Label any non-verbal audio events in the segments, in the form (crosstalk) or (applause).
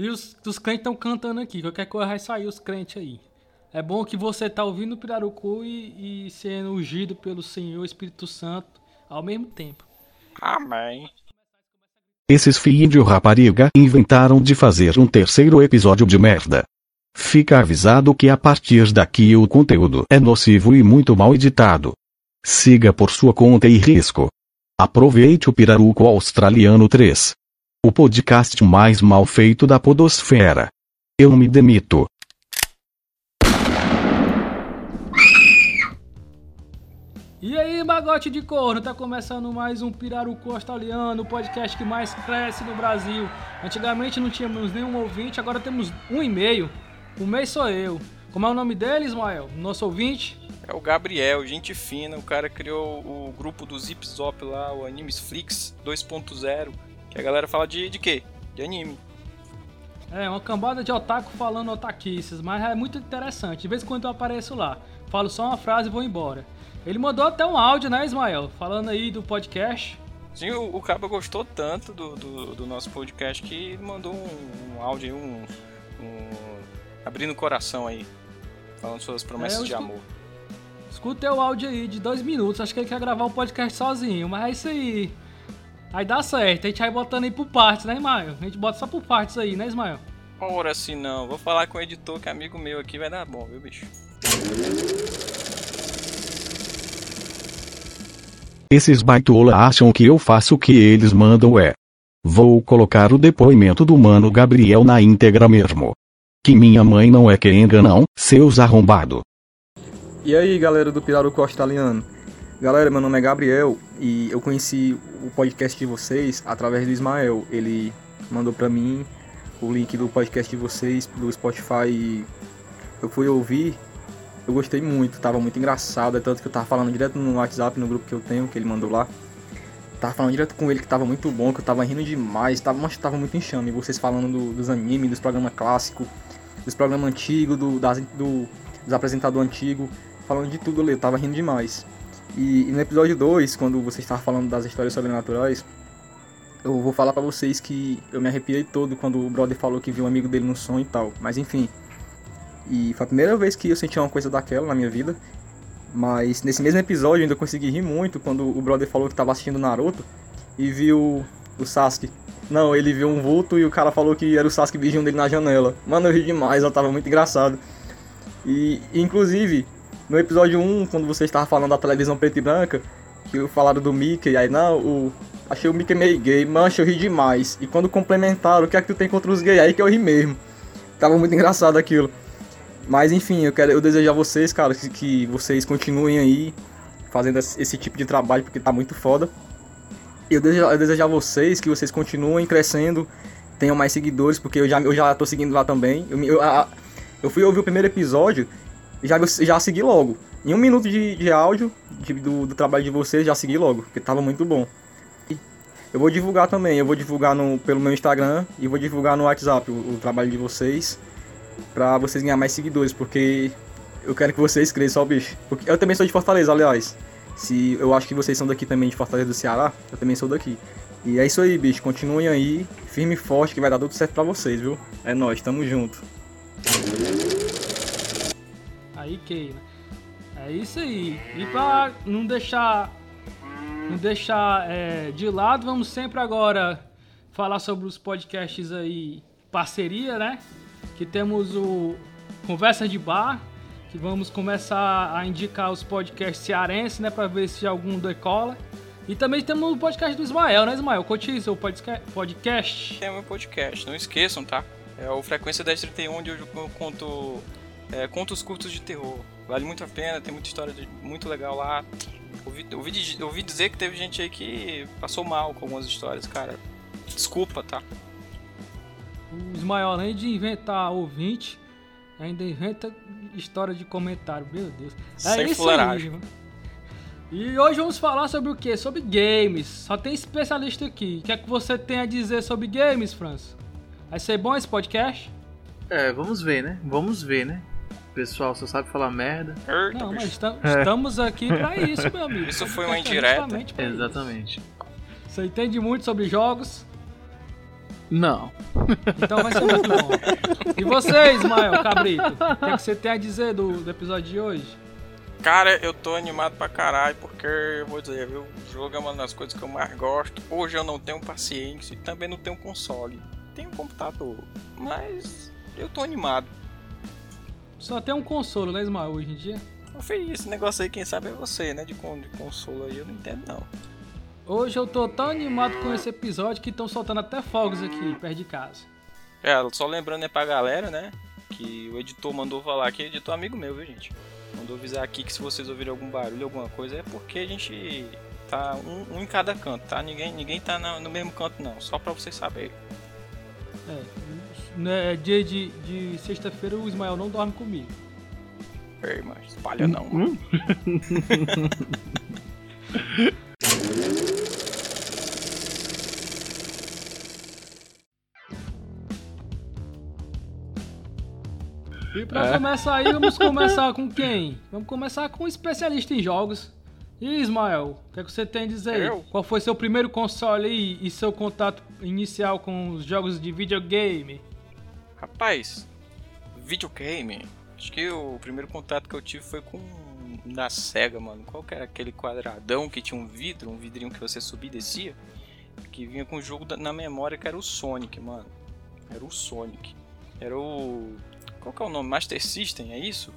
E os, os crentes estão cantando aqui. Qualquer coisa vai sair os crentes aí. É bom que você tá ouvindo o Pirarucu e, e sendo ungido pelo Senhor Espírito Santo ao mesmo tempo. Amém. Esses filhos de rapariga inventaram de fazer um terceiro episódio de merda. Fica avisado que a partir daqui o conteúdo é nocivo e muito mal editado. Siga por sua conta e risco. Aproveite o Piraruco Australiano 3. O podcast mais mal feito da podosfera. Eu me demito. E aí, magote de corno, tá começando mais um Pirarucu Australiano, o podcast que mais cresce no Brasil. Antigamente não tínhamos nenhum ouvinte, agora temos um e-mail. O mês sou eu. Como é o nome dele, Ismael? Nosso ouvinte? É o Gabriel, gente fina. O cara criou o grupo do Zip Zop lá, o Animes Flix 2.0. Que a galera fala de, de quê? De anime. É, uma cambada de otaku falando otaquices, mas é muito interessante. De vez em quando eu apareço lá, falo só uma frase e vou embora. Ele mandou até um áudio, né, Ismael? Falando aí do podcast. Sim, o, o Cabo gostou tanto do, do, do, nosso podcast que mandou um, um áudio, um, um, abrindo o coração aí, falando suas promessas É, de amor. Escuta o áudio aí de dois minutos. Acho que ele quer gravar o podcast sozinho, mas é isso aí. Aí dá certo. A gente vai botando aí por partes, né, Ismael? A gente bota só por partes aí, né, Ismael? Ora se não, vou falar com o editor que é amigo meu aqui, vai dar bom, viu, bicho? Esses baitola acham que eu faço o que eles mandam é. Vou colocar o depoimento do mano Gabriel na íntegra mesmo. Que minha mãe não é quenga não, seus arrombado. E aí, galera do Pirarucu Australiano? Galera, meu nome é Gabriel e eu conheci o podcast de vocês através do Ismael. Ele mandou pra mim o link do podcast de vocês do Spotify e eu fui ouvir. Eu gostei muito, tava muito engraçado, é tanto que eu tava falando direto no WhatsApp, no grupo que eu tenho, que ele mandou lá. Tava falando direto com ele que tava muito bom, que eu tava rindo demais, tava, mas tava muito enxame. Vocês falando do- dos animes, dos programas clássicos, dos programas antigos, do, das, do, dos apresentadores antigos, falando de tudo ali, eu tava rindo demais. E, e no episódio 2, quando vocês estavam falando das histórias sobrenaturais, eu vou falar pra vocês que eu me arrepiei todo quando o brother falou que viu um amigo dele no sonho e tal. Mas enfim. E foi a primeira vez que eu senti uma coisa daquela na minha vida. Mas nesse mesmo episódio eu ainda consegui rir muito quando o brother falou que tava assistindo Naruto e viu o Sasuke. Não, ele viu um vulto e o cara falou que era o Sasuke vigiando ele na janela. Mano, eu ri demais, eu tava muito engraçado. E inclusive, no episódio 1, quando você estava falando da televisão preta e branca, que falaram do Mickey, aí não, o. Achei o Mickey meio gay, mancha, eu ri demais. E quando complementaram, o que é que tu tem contra os gays? Aí que eu ri mesmo. Tava muito engraçado aquilo. Mas enfim, eu quero eu desejo a vocês, cara, que, que vocês continuem aí fazendo esse, tipo de trabalho, porque tá muito foda. Eu desejo, eu desejo a vocês que vocês continuem crescendo, tenham mais seguidores, porque eu já, eu já tô seguindo lá também. Eu, eu, eu fui ouvir o primeiro episódio já, já segui logo. Em um minuto de, de áudio de- do, do trabalho de vocês, já segui logo, porque tava muito bom. Eu vou divulgar também, eu vou divulgar no, pelo meu Instagram e vou divulgar no WhatsApp o, o trabalho de vocês pra vocês ganhar mais seguidores, porque eu quero que vocês cresçam, bicho. Porque eu também sou de Fortaleza, aliás. Se eu acho que vocês são daqui também de Fortaleza do Ceará, eu também sou daqui. E é isso aí, bicho. Continuem aí, firme e forte, que vai dar tudo certo pra vocês, viu? É nóis, tamo junto. Aí, Keila. É isso aí. E pra não deixar. Não deixar é, de lado, vamos sempre agora falar sobre os podcasts aí, parceria, né? Que temos o Conversa de Bar, que vamos começar a indicar os podcasts cearenses, né? Pra ver se algum decola. E também temos o podcast do Ismael, né, Ismael? Aí seu podca- podcast. É meu podcast, não esqueçam, tá? É o Frequência 1031, onde eu conto é, contos curtos de terror. Vale muito a pena, tem muita história de- muito legal lá. Ouvi, ouvi, ouvi dizer que teve gente aí que passou mal com algumas histórias, cara. Desculpa, tá? O Ismael, além de inventar ouvinte, ainda inventa história de comentário. Meu Deus. É Sem isso fuleiragem. aí. mano. E hoje vamos falar sobre o quê? Sobre games. Só tem especialista aqui. O que é que você tem a dizer sobre games, França? Vai ser bom esse podcast? É, vamos ver, né? Vamos ver, né? Pessoal só sabe falar merda. Eita, Não, mas estamos aqui pra isso, meu amigo. Isso foi uma é indireta. justamente pra isso. Exatamente. Você entende muito sobre jogos? Não. Então vai ser muito bom. E você, Ismael Cabrito? O que, é que você tem a dizer do, do episódio de hoje? Cara, eu tô animado pra caralho, porque eu vou dizer, viu? O jogo é uma das coisas que eu mais gosto. Hoje eu não tenho paciência e também não tenho console. Tenho computador, mas eu tô animado. Só tem um consolo, né, Ismael, hoje em dia? Fiz esse negócio aí, quem sabe é você, né? De, con- de console aí, eu não entendo não. Hoje eu tô tão animado com esse episódio que estão soltando até fogos aqui perto de casa. É, só lembrando aí pra galera, né? Que o editor mandou falar que editor é amigo meu, viu, gente? Mandou avisar aqui que se vocês ouvirem algum barulho, alguma coisa, é porque a gente tá um, um em cada canto, tá? Ninguém, ninguém tá na- no mesmo canto, não. Só pra vocês saberem. É, né, dia de, de sexta-feira o Ismael não dorme comigo. Ei, mas espalha não, mano. (laughs) E pra começar aí, vamos começar com quem? Vamos começar com um especialista em jogos. E Ismael, o que, é que você tem a dizer aí? Eu? Qual foi seu primeiro console aí e seu contato inicial com os jogos de videogame? Rapaz, videogame. Acho que o primeiro contato que eu tive foi com na Sega, mano. Qual que era aquele quadradão que tinha um vidro, um vidrinho que você subia e descia? Que vinha com o jogo da- na memória que era o Sonic, mano. Era o Sonic. Era o. Qual que é o nome? Master System, é isso?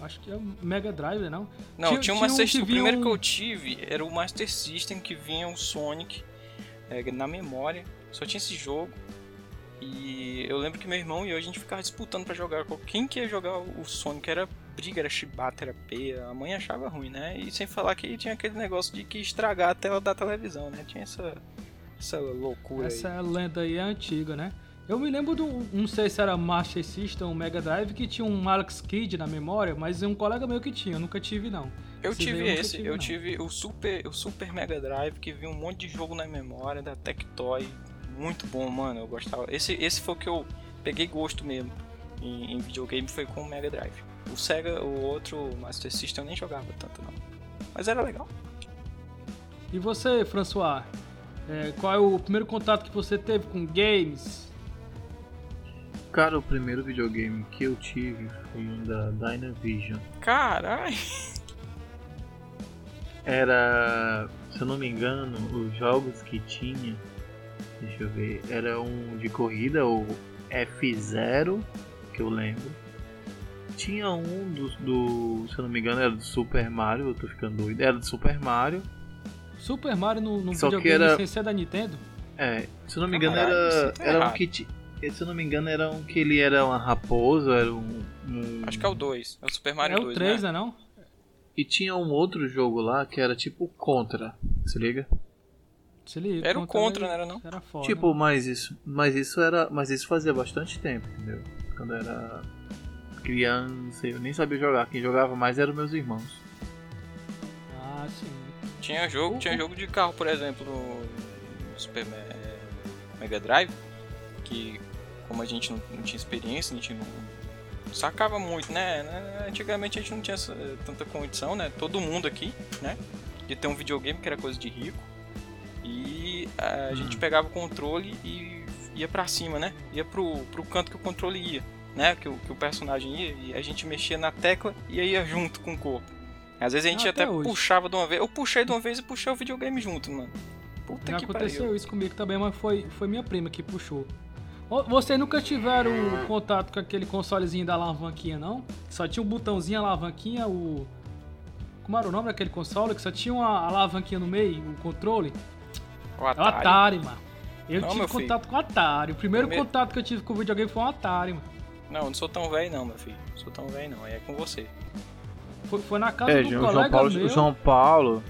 Acho que é o Mega Drive, não? Não, Tinha- tinha, tinha um. O primeiro um- que eu tive era o Master System que vinha o Sonic é, na memória. Só tinha esse jogo. E eu lembro que meu irmão e eu a gente ficava disputando pra jogar. Quem que ia jogar o Sonic? Era briga, era chibata, era peia. A mãe achava ruim, né? E sem falar que tinha aquele negócio de que estragar a tela da televisão, né? Tinha essa, essa loucura Essa aí. lenda aí é antiga, né? Eu me lembro do. Não sei se era Master System ou Mega Drive que tinha um Alex Kidd na memória, mas um colega meu que tinha, eu nunca tive não. Eu Esse tive esse, tive, eu não. tive o Super, o Super Mega Drive que vinha um monte de jogo na memória da Tectoy, muito bom, mano. Eu gostava. Esse, esse foi o que eu peguei gosto mesmo em, em videogame foi com o Mega Drive. O Sega, o outro Master System eu nem jogava tanto não, mas era legal. E você, François? É, qual é o primeiro contato que você teve com games? Cara, o primeiro videogame que eu tive foi um da Dynavision. Caralho. Era, se eu não me engano, os jogos que tinha, deixa eu ver, era um de corrida, o F0, que eu lembro. Tinha um do, do, se eu não me engano, era do Super Mario, eu tô ficando doido, era do Super Mario. Super Mario no, no Só que videogame era- sem ser da Nintendo? É, se eu não me engano Caralho, era, tá era um errado. que ti- se eu não me engano era um que ele era uma raposa, era um, um- Acho que é o 2, é o Super Mario é o 2, 3, né? né não? E tinha um outro jogo lá que era tipo Contra, se liga? Se liga, Era o Contra, não era não? Era foda. Tipo, mas isso, mas isso era, mas isso fazia bastante tempo, entendeu? Quando eu era criança, eu nem sabia jogar. Quem jogava mais eram meus irmãos. Ah, sim. Tinha jogo, tinha jogo de carro, por exemplo, no, Super Me- Mega Drive, que como a gente não, não tinha experiência, a gente não sacava muito, né? Né, Antigamente a gente não tinha tanta condição, né? Todo mundo aqui, né? De ter um videogame que era coisa de rico. E a gente pegava o controle e ia pra cima, né? Ia pro, pro canto que o controle ia, né? Que o, que o personagem ia e a gente mexia na tecla e ia junto com o corpo. Às vezes a gente Até até hoje. puxava de uma vez. Eu puxei de uma vez e puxei o videogame junto, mano. Puta Já que aconteceu pariu. isso comigo também, mas foi, foi minha prima que puxou. Vocês nunca tiveram contato com aquele consolezinho da alavanquinha, não? Só tinha um botãozinho, alavanquinha, o... Como era o nome daquele console? Que só tinha uma alavanquinha no meio, o controle? O É o Atari. Atari, mano. Eu Não, tive meu filho. contato com o Atari. O primeiro Primeiro- contato que eu tive com o videogame foi um Atari, mano. Não, eu não sou tão velho não, meu filho. Não sou tão velho não. Aí é com você. Foi, foi na casa É, do o colega João Paulo, meu. João Paulo,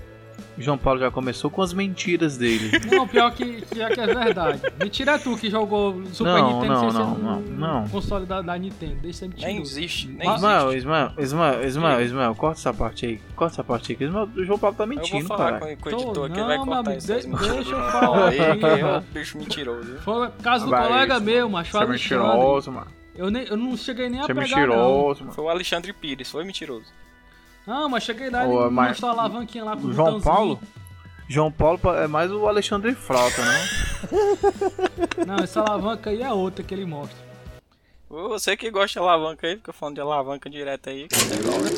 João Paulo já começou com as mentiras dele. (laughs) Não, pior que, que é que é verdade. Mentira é tu que jogou Super Não, Nintendo não, sem ser não, no não, não. console da, da Nintendo. Deixa sempre Nem mentiroso. existe, nem Mas- Ismael, existe. Ismael, Ismael, Ismael, Ismael, corta essa parte aí. Corta essa parte aí, que Ismael, o João Paulo tá Eu vou mentindo, falar cara. com, o Tô- editor que não, vai meu cortar de- mentiras deixa eu falar aí, é o bicho mentiroso. Foi caso do Vai, colega isso, meu, macho, Você é mentiroso, mano. Eu, nem, eu não cheguei nem a Você é pegar, não. mentiroso, mano. Foi o Alexandre Pires, foi mentiroso. Não, mas cheguei lá e Ô, ele mas- mostrou a alavanquinha lá com O João botãozinho. Paulo? João Paulo é mais o Alexandre Frota, não? (laughs) Não, essa alavanca aí é outra que ele mostra. Você que gosta de alavanca aí, fica falando de alavanca direto aí, que é igual, né?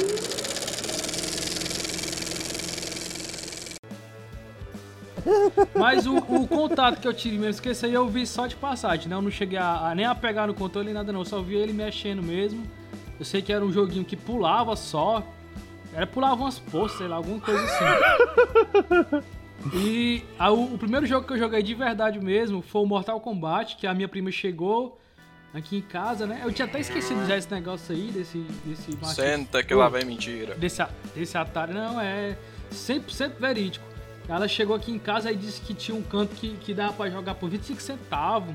Mas o, o contato que eu tive mesmo, que esse aí eu vi só de passagem, né? Eu não cheguei a, a nem a pegar no controle nem nada não, eu só vi ele mexendo mesmo. Eu sei que era um joguinho que pulava só. Era pulava umas poças, sei lá, alguma coisa assim. (laughs) E a, o, o primeiro jogo que eu joguei de verdade mesmo foi o Mortal Kombat, que a minha prima chegou aqui em casa, né? Eu tinha até esquecido já esse negócio aí, desse... desse Senta que lá vem mentira. Desse, desse Atari, não, é 100% verídico. Ela chegou aqui em casa e disse que tinha um canto que, que dava pra jogar por 25 centavos.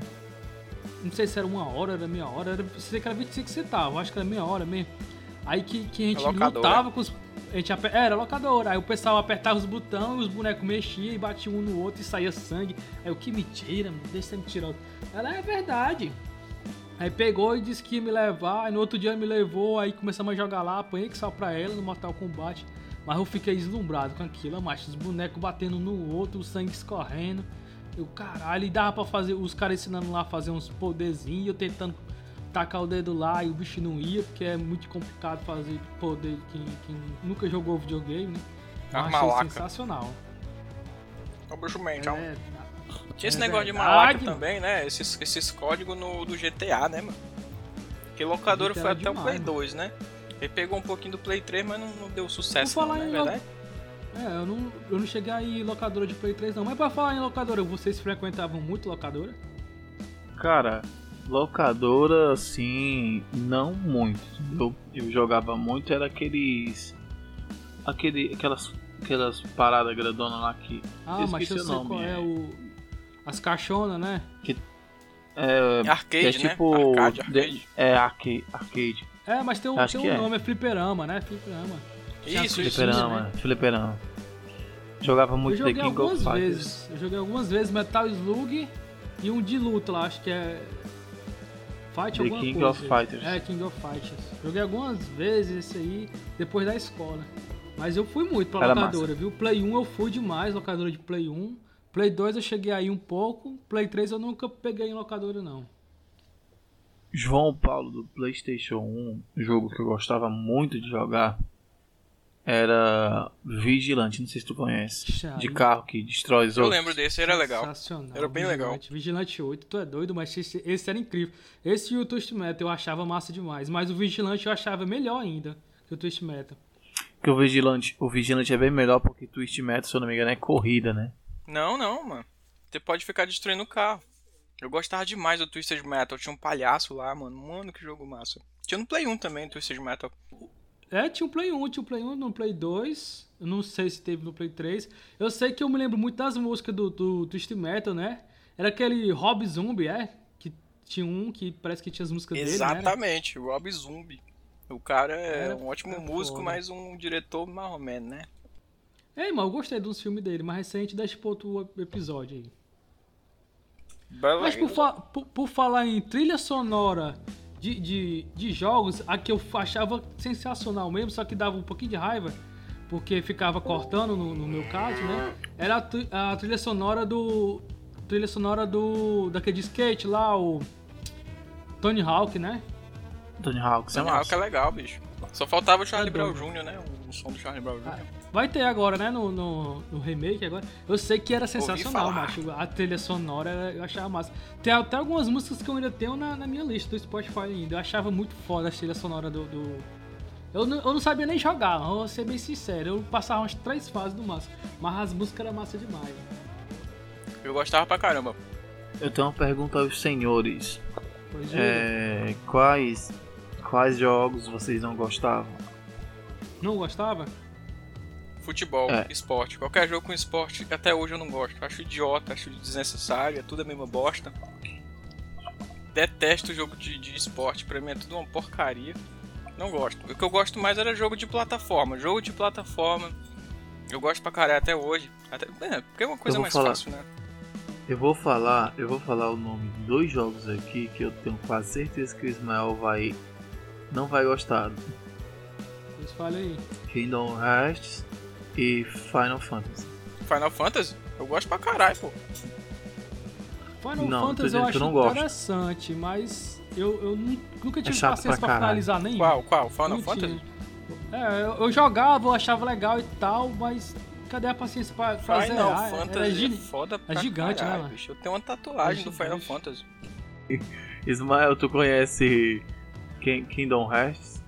Não sei se era uma hora, era meia hora, era, sei que era 25 centavos, acho que era meia hora mesmo. Aí que, que a gente lutava com os. Gente, é, era locadora. Aí o pessoal apertava os botões, os bonecos mexiam e batiam um no outro e saía sangue. Aí o que mentira, mano, deixa me tirar. Ela é verdade. Aí pegou e disse que ia me levar, aí no outro dia me levou, aí começamos a jogar lá, apanhei que só pra ela no Mortal Kombat. Mas eu fiquei deslumbrado com aquilo, macho. Os bonecos batendo no outro, o sangue escorrendo. Eu, caralho, e dava pra fazer. Os caras ensinando lá a fazer uns poderzinhos, eu tentando tacar o dedo lá e o bicho não ia, porque é muito complicado fazer poder quem, quem nunca jogou videogame, né? Eu achei sensacional. É o bicho mente, é, Tinha esse é negócio verdade. de malaca também, né? Esses, esses códigos no, do GTA, né, mano? Que locadora foi até demais, o Play 2, né? Ele pegou um pouquinho do Play 3, mas não, não deu sucesso, não, não é verdade? É, eu não, eu não cheguei aí em locadora de Play 3 não. Mas pra falar em locadora, vocês frequentavam muito locadora? Cara, locadora, assim, não muito. Eu, eu jogava muito, era aqueles... Aquele, aquelas, aquelas paradas grandonas lá que... Ah, mas eu sei nome, qual é, é o... As caixonas, né? Que, é, arcade, é tipo, né? Arcade, arcade. De, é, arcade. arcade. É, mas tem, um, tem um é. nome, é fliperama, né? Fliperama. Isso, isso. Fliperama, né? fliperama. Jogava muito The King of Fighters. Vezes. Eu joguei algumas vezes Metal Slug e um de luta lá, acho que é. Fight The alguma King coisa. of Fighters. É, King of Fighters. Joguei algumas vezes esse aí, depois da escola. Mas eu fui muito pra Era locadora, massa. viu? Play 1 eu fui demais, locadora de Play 1. Play 2 eu cheguei aí um pouco. Play 3 eu nunca peguei em locadora, não. João Paulo do PlayStation 1, jogo que eu gostava muito de jogar, era Vigilante, não sei se tu conhece. De carro que destrói os eu outros. Eu lembro desse, era legal. Era bem Vigilante, legal. Vigilante 8, tu é doido, mas esse, esse era incrível. Esse e o Twist Metal eu achava massa demais, mas o Vigilante eu achava melhor ainda que o Twist Metal. Que o Vigilante, o Vigilante é bem melhor porque o Twist Metal, se eu não me engano, é corrida, né? Não, não, mano. Você pode ficar destruindo o carro. Eu gostava demais do Twisted Metal. Tinha um palhaço lá, mano. Mano, que jogo massa. Tinha no Play 1 também, Twisted Metal. É, tinha um Play 1, tinha um Play 1 no Play 2. Eu não sei se teve no Play 3. Eu sei que eu me lembro muito das músicas do, do Twisted Metal, né? Era aquele Rob Zombie, é? Que tinha um que parece que tinha as músicas Exatamente, dele, né? Rob Zombie. O cara é Era, um ótimo músico, foda. mas um diretor marromeno, né? É, irmão, eu gostei dos filmes dele, mais recente, deixa pro outro episódio aí. Mas por, fa por, por, falar em trilha sonora de, de, de jogos, a que eu achava sensacional mesmo, só que dava um pouquinho de raiva, porque ficava cortando no, no meu caso, né? Era a, a, trilha sonora do. Trilha sonora do. daquele skate lá, o. Tony Hawk, né? Tony Hawk, Tony Hawk é legal, bicho. Só faltava o Charlie é Brown Jr., né? O som do Charlie Brown Jr. Ah, vai ter agora, né? No, no, no, remake agora. Eu sei que era sensacional, macho. A trilha sonora eu achava massa. Tem até algumas músicas que eu ainda tenho na, na minha lista do Spotify ainda. Eu achava muito foda a trilha sonora do. do... Eu, não, eu não sabia nem jogar, vou ser bem sincero. Eu passava umas três fases do massa. Mas as músicas eram massa demais. Eu gostava pra caramba. Eu tenho uma pergunta aos senhores. É, quais Quais jogos vocês não gostavam? Não gostava? Futebol, é. esporte. Qualquer jogo com esporte, até hoje eu não gosto. Acho idiota, acho desnecessário, é tudo a mesma bosta. Detesto jogo de, de esporte, pra mim é tudo uma porcaria. Não gosto. O que eu gosto mais era jogo de plataforma. Jogo de plataforma. Eu gosto pra caralho até hoje. Até, é, porque é uma coisa mais falar. fácil, né? Eu vou falar, eu vou falar o nome de dois jogos aqui que eu tenho quase certeza que o Ismael vai não vai gostar. Pois fale aí. Kingdom Hearts e Final Fantasy. Final Fantasy? Eu gosto pra caralho, pô. Final Não, Fantasy eu acho não gosta. interessante, mas eu, eu nu- nunca tive chato paciência pra pra, finalizar nenhum. Qual? Qual? Final Não Fantasy? tinha. É, eu, eu jogava, eu achava legal e tal, mas cadê a paciência pra, pra Final zerar? Era Fantasy é gi- foda pra gigante, né, caralho, mano? bicho. Eu tenho uma tatuagem É do Final. Fantasy. (laughs) Ismael, tu conhece King- Kingdom Hearts?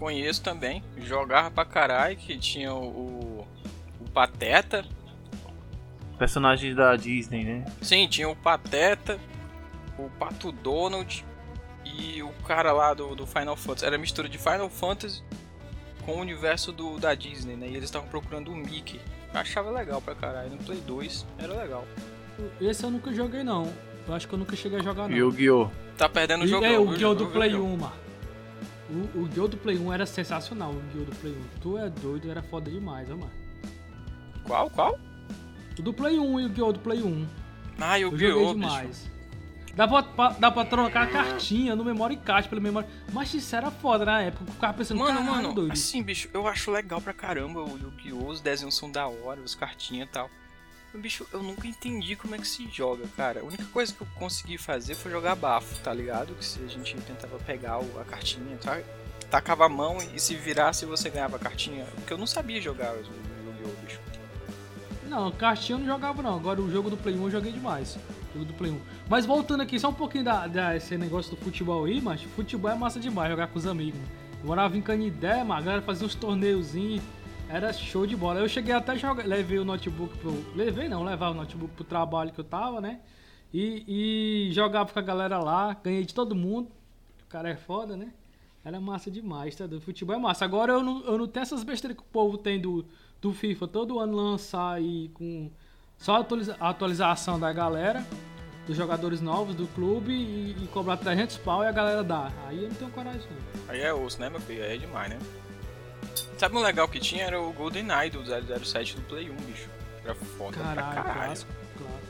Conheço também. Jogava pra caralho, que tinha o, o, o Pateta. Personagens da Disney, né? Sim, tinha o Pateta, o Pato Donald e o cara lá do, do Final Fantasy. Era mistura de Final Fantasy com o universo do, da Disney, né? E eles estavam procurando o Mickey. Eu achava legal pra caralho. No Play 2 era legal. Esse eu nunca joguei, não. Eu acho que eu nunca cheguei a jogar, não. Yu-Gi-Oh! Tá perdendo o E, jogo. é, o Guild do Play viu? 1, mano. O, o Guild do Play 1 era sensacional, o Guild do Play 1. Tu é doido, era foda demais, ó, mano. Qual? Qual? O do Play 1 e o Guild do Play 1. Ah, eu Eu joguei bicho. demais. Dá pra, dá pra trocar a cartinha no memory card pelo memory. Mas isso era foda na época. Eu ficava pensando, Mano, mano, doido. assim, bicho, eu acho legal pra caramba o Yu-Gi-Oh! Os desenhos são da hora, os cartinhas e tal. Mas, bicho, eu nunca entendi como é que se joga, cara. A única coisa que eu consegui fazer foi jogar bafo, tá ligado? Que se a gente tentava pegar a cartinha, tá? Tacava a mão e se virasse você ganhava a cartinha. Porque eu não sabia jogar o Yu-Gi-Oh! bicho. Não, cartinha eu não jogava não. Agora o jogo do Play 1 eu joguei demais. O jogo do Play 1. Mas voltando aqui, só um pouquinho da, da- esse negócio do futebol aí, mas futebol é massa demais, jogar com os amigos. Eu morava em Canidé, mano, a galera fazia uns torneiozinhos. Era show de bola. Eu cheguei até jogar, levei o notebook pro. Levei não, levava o notebook pro trabalho que eu tava, né? E, e jogava com a galera lá, ganhei de todo mundo. O cara é foda, né? Era massa demais, tá? Do futebol é massa. Agora eu não, eu não tenho essas besteiras que o povo tem do, do FIFA todo ano lançar aí com só atualiza, a atualização da galera, dos jogadores novos do clube e, e cobrar 300 pau e a galera dá. Aí eu não tenho coragem não. Aí é osso, né, meu filho? Aí é demais, né? Sabe um legal que tinha? Era o GoldenEye do 007 do Play 1, bicho. Era foda pra Caralho, caralho. clássico, claro.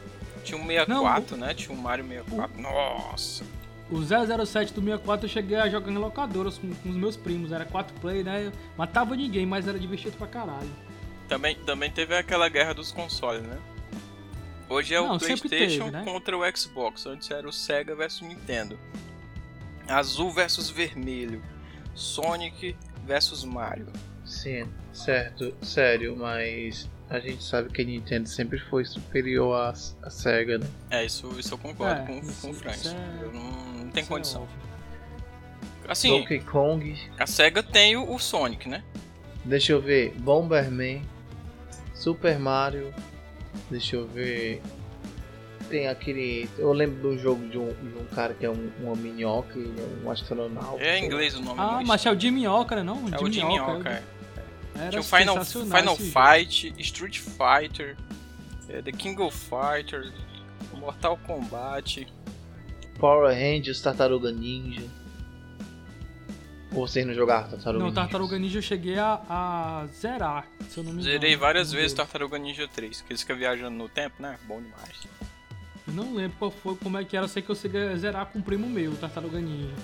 Tinha um 64, né? Tinha um Mario 64. Nossa! O 007 do 64 eu cheguei a jogar em locadoras com, com os meus primos. Era 4 play, né? Matava ninguém, mas era divertido pra caralho. Também, também teve aquela guerra dos consoles, né? Hoje é Não, o PlayStation teve, né? contra o Xbox. Antes era o Sega versus Nintendo. Azul versus vermelho. Sonic versus Mario. Sim, certo, sério, mas a gente sabe que a Nintendo sempre foi superior à, à SEGA, né? É, isso, isso eu concordo É, com, isso- com o Frank. é- não, não tem Isso é condição. óbvio. Assim, Donkey Kong, a SEGA tem o, o Sonic, né? deixa eu ver, Bomberman, Super Mario, deixa eu ver. Tem aquele. Eu lembro do jogo de um, de um cara que é um, uma minhoca, é um astronauta. É em inglês o nome. Ah, mas é o Jimmy Oca, não? é o Jimmy Oca, Oca. é. Era Tinha o Final, Final. Fight, Street Fighter, eh, The King of Fighters, Mortal Kombat. Power Rangers, Tartaruga Ninja. Ou vocês não jogaram Tartaruga Não, Ninja? Tartaruga Ninja eu cheguei a, a zerar, se eu não me engano. Zerei várias vezes. Tartaruga Ninja 3, que eles ficam viajando no tempo, né? Bom demais. Eu não lembro qual foi, como é que era, eu sei que eu consegui zerar com um primo meu, o Tartaruga Ninja.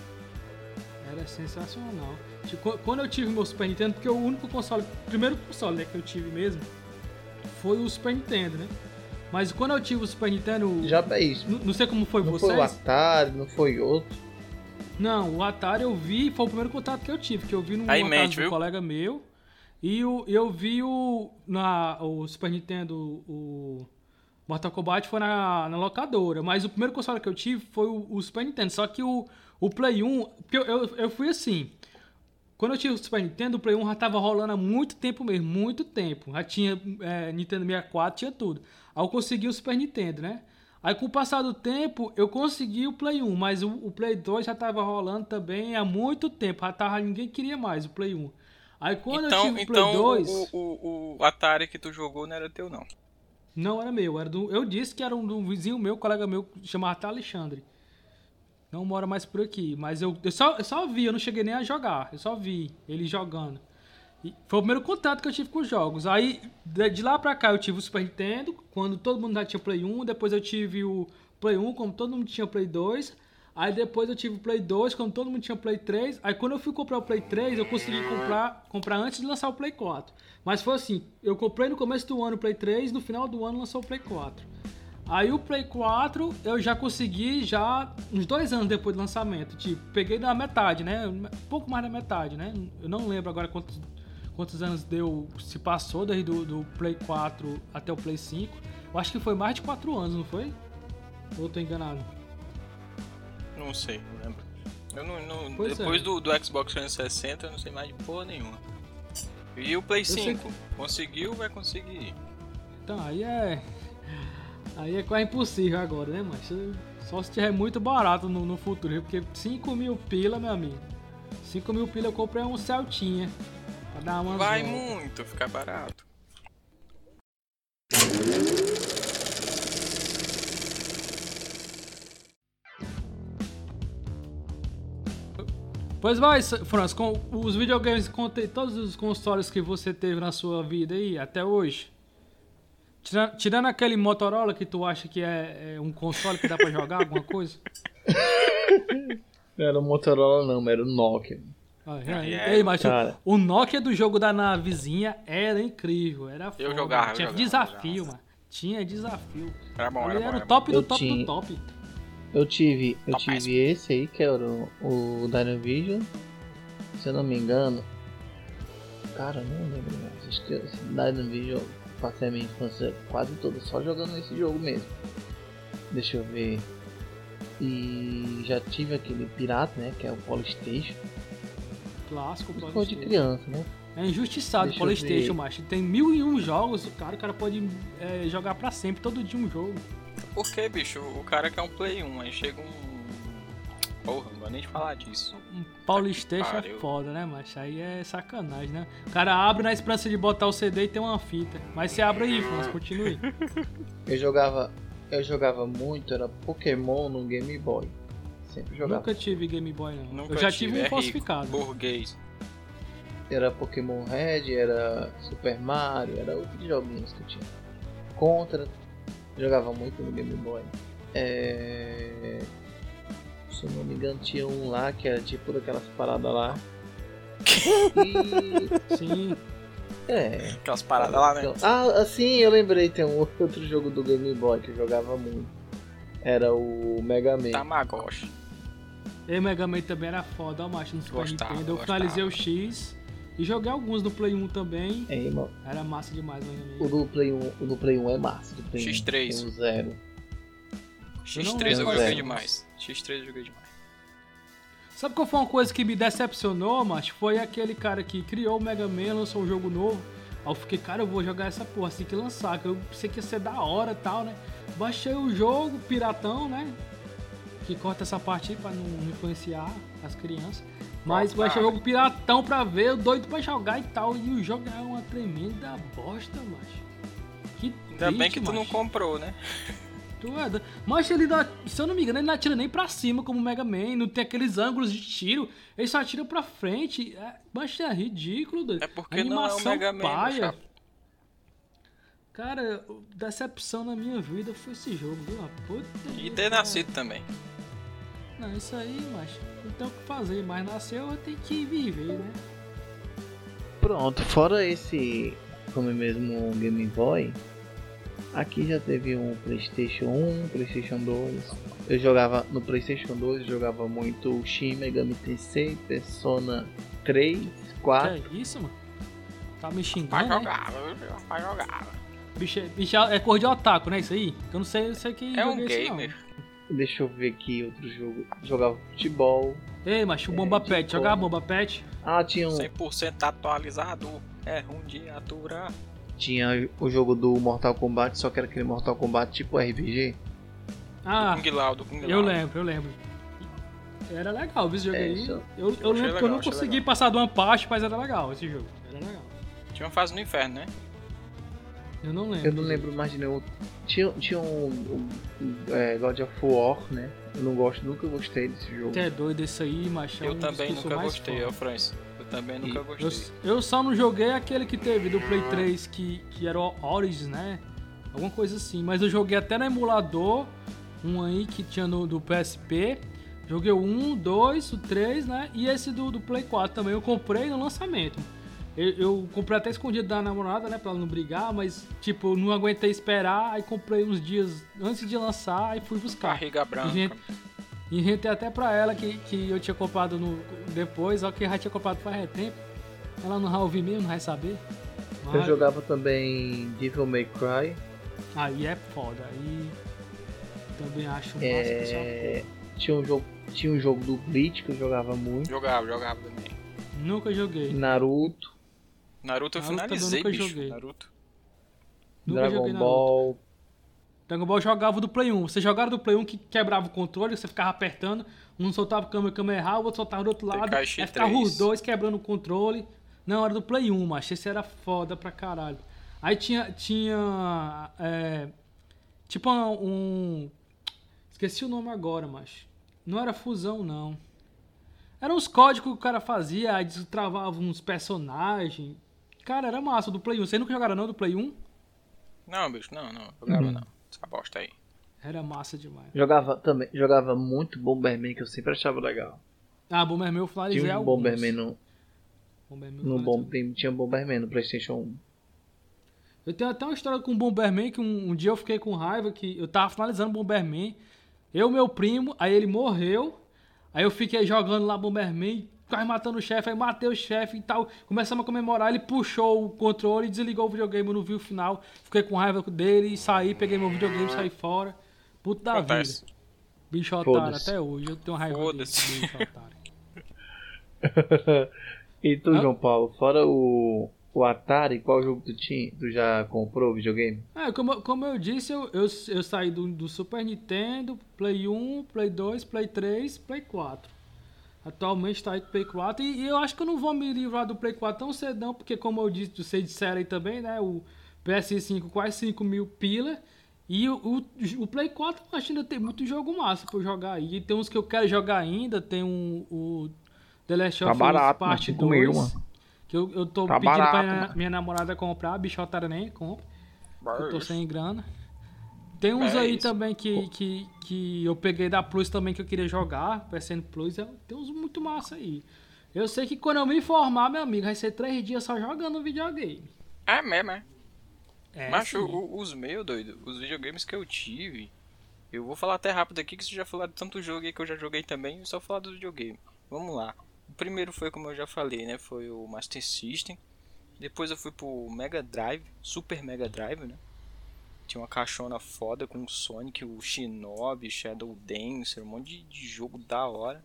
Era sensacional. Tipo, Quando eu tive meu Super Nintendo, porque o único console, o primeiro console né, que eu tive mesmo, foi o Super Nintendo, né? Mas quando eu tive o Super Nintendo, Já é isso. não, sei como foi Não vocês. foi o Atari, não foi outro. Não, o Atari eu vi, foi o primeiro contato que eu tive, que eu vi numa Aí casa viu? colega meu. E o, eu vi o, na, o Super Nintendo, o Mortal Kombat foi na, na locadora. Mas o primeiro console que eu tive foi o, o Super Nintendo. Só que o, o Play 1, porque eu, eu, eu fui assim. Quando eu tive o Super Nintendo, o Play 1 já tava rolando há muito tempo mesmo, muito tempo. Já tinha é, Nintendo 64, tinha tudo. Aí eu consegui o Super Nintendo, né? Aí com o passar do tempo, eu consegui o Play 1, mas o, o Play 2 já tava rolando também há muito tempo. Já tava, ninguém queria mais o Play 1. Aí quando eu então, tive o Play então 2, o, o, o Atari que tu jogou não era teu, não. não era meu, era do, eu disse que era um, um vizinho meu, colega meu, chamado até Alexandre. Não mora mais por aqui, mas eu, eu, só, eu só vi, eu não cheguei nem a jogar, eu só vi ele jogando. E foi o primeiro contato que eu tive com os jogos. Aí, de, lá pra cá, eu tive o Super Nintendo, quando todo mundo já tinha Play 1. Depois eu tive o Play 1, como todo mundo tinha Play 2. Aí depois eu tive o Play 2, quando todo mundo tinha Play 3. Aí quando eu fui comprar o Play 3, eu consegui comprar, comprar antes de lançar o Play 4. Mas foi assim, eu comprei no começo do ano o Play 3, no final do ano lançou o Play 4. Aí o Play 4 eu já consegui já uns dois anos depois do lançamento. Tipo, peguei na metade, né? Um pouco mais da metade, né? Eu não lembro agora quantos, quantos anos deu, se passou desde do, do Play 4 até o Play 5. Eu acho que foi mais de 4 anos, não foi? Ou eu tô enganado? Não sei, não lembro. Eu não, não- é. depois do, do Xbox 360 eu não sei mais de porra nenhuma. E o Play sei 5? Conseguiu, vai conseguir. Então, aí é. Aí é quase impossível agora, né, mas Só se tiver muito barato no, no futuro, porque 5 mil pila, meu amigo. 5 mil pila eu comprei um Celtinha. Pra dar uma. Vai muito, ficar barato. Pois vai, Franz, com os videogames, conte todos os consoles que você teve na sua vida aí, até hoje. Tira- Tirando aquele Motorola que tu acha que é, é um console que dá pra jogar alguma coisa. (laughs) Não era o Motorola não, era o Nokia. Ah, é, é, Ei, mas o- cara. o Nokia do jogo da navezinha era incrível, era foda. jogava, eu Tinha jogava, desafio, jogava. mano. Tinha desafio. Era bom, era bom. era Era o top do Eu top tinha- do top. Eu tive, eu Topaz. tive esse aí, que era o, o Dynavision. Se eu não me engano. Cara, eu não lembro mais. Acho que esse Dynavision eu passei a minha infância quase toda só jogando esse jogo mesmo. Deixa eu ver. E já tive aquele pirata, né? Que é o Polystation. Clássico, foi de Polystation. criança, né? É injustiçado o Deixa Polystation, macho. Tem mil e um jogos, cara, o cara pode é, jogar pra sempre, todo dia um jogo. Por que, bicho? O cara quer um Play 1, aí chega um. Porra, não vou nem te falar disso. Um Polystation é foda, né, macho? Aí é sacanagem, né? O cara abre na esperança de botar o CD e tem uma fita. Mas você abre aí, Franz, continue. (laughs) Eu jogava. Eu jogava muito, era Pokémon no Game Boy. Sempre jogava. Nunca tive Game Boy, não. Nunca Eu já tive, tive, um é rico, falsificado. Burguês. Era Pokémon Red, era Super Mario, era outros joguinhos que eu tinha. Contra, jogava muito no Game Boy. É... Se eu não me engano, tinha um lá que era tipo daquelas paradas lá. (laughs) E. Sim. É. Aquelas paradas lá, né? Ah, sim, eu lembrei, tem um outro jogo do Game Boy que eu jogava muito. Era o Mega Man. Tamagotchi. E Mega Man também era foda, ó, macho, no Super Gostava, Nintendo. Eu gostava. finalizei o X e joguei alguns no Play 1 também. É, irmão. Era massa demais o Mega O Man. do Play 1, o do Play 1 é massa. do Play 1 X3. Tem um zero. Eu não X3 eu joguei demais. X3 eu joguei demais. Sabe qual foi uma coisa que me decepcionou, macho? Foi aquele cara que criou o Mega Man, lançou um jogo novo. Aí eu fiquei, cara, eu vou jogar essa porra assim que lançar, que eu pensei que ia ser da hora e tal, né? Baixei o jogo, piratão, né? Que corta essa parte aí pra não influenciar as crianças. Mas baixei o jogo piratão pra ver, eu doido pra jogar e tal. E o jogo é uma tremenda bosta, macho. Que Ainda bem que tu não macho. comprou, né? Tu é doido. Mas ele dá, se eu não me engano, ele não atira nem pra cima como o Mega Man, não tem aqueles ângulos de tiro, ele só atira pra frente. É, mas é ridículo, doido. É porque não é o Animação Mega Man, paia. Cara, decepção na minha vida foi esse jogo, viu? Puta E ter nascido também. Não, isso aí, macho, não tem o que fazer, mas nasceu, eu tenho que viver, né? Pronto, fora esse, como mesmo o Game Boy, aqui já teve um PlayStation 1, PlayStation 2. Eu jogava no PlayStation 2, eu jogava muito Shin Megami Tensei, Persona 3, 4. Que é isso, mano? Tá me xingando, né? jogar, vai jogar. Bicho, é- bicho é cor de otaku, né? Isso aí? Eu não sei, eu sei que É um gamer. Deixa eu ver aqui outro jogo. Jogava futebol. Ei, macho, o É, Bomba Pet, jogava. Bomba Pet? Ah, tinha, um, 100% atualizado. É ruim de aturar. Tinha o jogo do Mortal Kombat, só que era aquele Mortal Kombat tipo RPG. Ah, do Kung Lao, do Kung Lao. Eu lembro, eu lembro. Era legal esse jogo É, aí. Eu, eu achei lembro que eu legal, não consegui legal. passar de uma parte, mas era legal esse jogo. Era legal. Tinha uma fase no inferno, né? Eu não lembro. Eu não lembro mais de nenhum. Tinha, tinha um, um- um, é, God of War, né? Eu não gosto, nunca gostei desse jogo. Você é doido esse aí, macho. é Eu um também eu nunca gostei, fã. ó, Francis. Também nunca gostei. Eu, eu só não joguei aquele que teve do Play 3, que, que era o Origins, né? Alguma coisa assim. Mas eu joguei até no emulador, um aí que tinha no, do PSP. Joguei o 1, 2, o 3, né? E esse do, do Play 4 também eu comprei no lançamento. Eu, eu comprei até escondido da namorada, né? Pra ela não brigar, mas, tipo, não aguentei esperar. Aí comprei uns dias antes de lançar e fui buscar. Barriga branca. Gente, Inventei até pra ela que, que eu tinha comprado no, depois, só que eu já tinha comprado faz tempo. Ela não vai ouvir mesmo, não vai saber. Eu Mas- jogava também Devil May Cry. Aí é foda. Aí também acho massa. É... Tinha, um jogo, tinha um jogo do Bleach que eu jogava muito. Jogava, jogava também. Nunca joguei. Naruto, Naruto eu Naruto eu finalizei, nunca bicho. joguei. Naruto. Nunca Dragon joguei Naruto. Ball. Dragon Ball jogava do Play 1. Você jogava do Play 1 que quebrava o controle, você ficava apertando, um soltava o câmera Kamehameha, o outro soltava do outro lado, aí ficava 3. os dois quebrando o controle. Não, era do Play 1, mas esse era foda pra caralho. Aí tinha. tinha é, tipo um. Esqueci o nome agora, mas. Não era fusão, não. Eram uns códigos que o cara fazia, aí travava uns personagens. Cara, era massa do Play 1. Vocês nunca jogaram não do Play 1? Não, bicho, não, não. Jogava Uhum. não. Essa bosta aí. Era massa demais. Jogava também, jogava muito Bomberman que eu sempre achava legal. Ah, Bomberman eu finalizei Tinha um alguns. Bomberman no, Bomberman no Bom, tem- tinha Bomberman no PlayStation 1. Eu tenho até uma história com o Bomberman que um, um dia eu fiquei com raiva que eu tava finalizando o Bomberman. Eu, meu primo, aí ele morreu. Aí eu fiquei jogando lá Bomberman, quase matando o chefe, aí matei o chefe e tal. Começamos a comemorar, ele puxou o controle, desligou o videogame, eu não vi o final. Fiquei com raiva dele e saí, peguei meu videogame, saí fora. Puto da Acontece. vida. Bicho otário, até hoje eu tenho raiva Foda-se. desse bicho otário. (laughs) E tu, Hã? João Paulo, fora o, o Atari, qual jogo tu tinha? Tu já comprou o videogame? É, como, eu- como eu disse, eu, eu, eu saí do, do Super Nintendo, Play 1, Play 2, Play 3, Play 4. Atualmente está aí do Play 4 e, e eu acho que eu não vou me livrar do Play 4 tão cedo não, porque como eu disse, vocês disseram aí também, né, o PS5 quase 5 mil pila e o, o, o Play 4 eu acho que ainda tem muito jogo massa pra eu jogar aí. E tem uns que eu quero jogar ainda, tem um, o The Last Tá of Us barato, Parte mas cinco mil, 2, que eu, eu tô Tá pedindo barato, pra minha, minha namorada comprar, a bicha otária nem compra. Eu tô sem grana. Tem uns É aí isso. também que, que, que eu peguei da Plus também que eu queria jogar, PSN Plus, é- tem uns muito massa aí. Eu sei que quando eu me formar, meu amigo, vai ser três dias só jogando videogame. É mesmo, é. É, Macho, o- os meus, doido, os videogames que eu tive, eu vou falar até rápido aqui que você já falou de tanto jogo aí que eu já joguei também, só falar do videogame. Vamos lá. O primeiro foi, como eu já falei, né, foi o Master System. Depois eu fui pro Mega Drive, Super Mega Drive, né. Tinha uma caixona foda com o Sonic, o Shinobi, Shadow Dancer, um monte de, jogo da hora.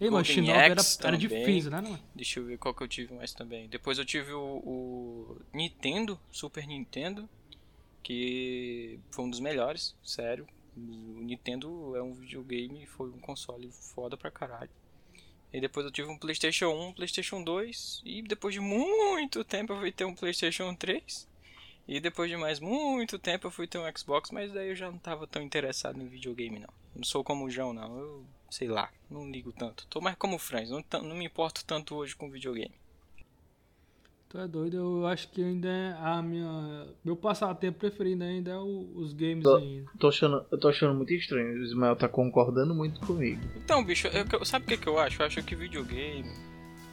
Ei, mano, Golden Shinobi era, era difícil, né? Não? Deixa eu ver qual que eu tive mais também. Depois eu tive o, o Nintendo, Super Nintendo, que foi um dos melhores, sério. O Nintendo é um videogame, foi um console foda pra caralho. E depois eu tive um PlayStation 1, um PlayStation 2, e depois de muito tempo eu fui ter um PlayStation 3. E depois de mais muito tempo eu fui ter um Xbox, mas daí eu já não tava tão interessado em videogame não. Não sou como o João não, eu sei lá, não ligo tanto. Tô mais como o Franz, não, não me importo tanto hoje com videogame. Tu é doido, eu acho que ainda é a minha. Meu passatempo preferido ainda é o- os games Tô- ainda. Tô achando, eu tô achando muito estranho. O Ismael tá concordando muito comigo. Então, bicho, eu- sabe o que, que eu acho? Eu acho que videogame,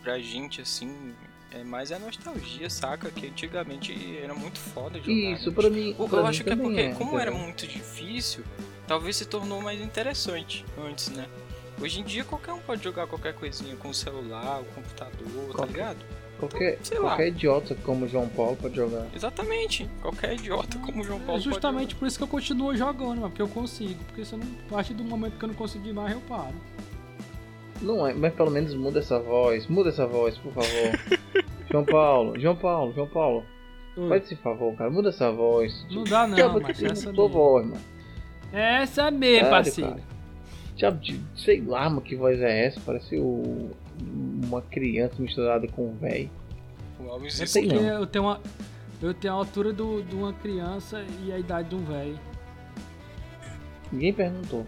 pra gente, assim, é mais a nostalgia, saca? Que antigamente era muito foda jogar. Isso, né, pra bicho? mim. Eu, pra eu mim acho que é porque, como era muito difícil, talvez se tornou mais interessante antes, né? Hoje em dia qualquer um pode jogar qualquer coisinha com o celular, o computador, tá Qualquer- ligado? Qualquer, sei lá. qualquer idiota como o João Paulo pode jogar. Exatamente. Qualquer idiota como o João É Paulo pode justamente por isso que eu continuo jogando, mano, porque eu consigo. Porque se eu não, a partir do momento que eu não conseguir mais, eu paro. Não é, mas pelo menos muda essa voz. Muda essa voz, por favor. (laughs) João Paulo, João Paulo, João Paulo. Oi. Faz esse favor, cara. Muda essa voz. Não dá não, Diabo mas essa mesmo. voz, mano. Essa é mesmo, Sério, parceiro. cara. Diabo de. Sei lá, mano, que voz é essa? Parece o, uma criança misturada com um velho. O Alves Eu isso sei não. eu tenho uma. Eu tenho a altura do- de uma criança e a idade de um velho. Ninguém perguntou.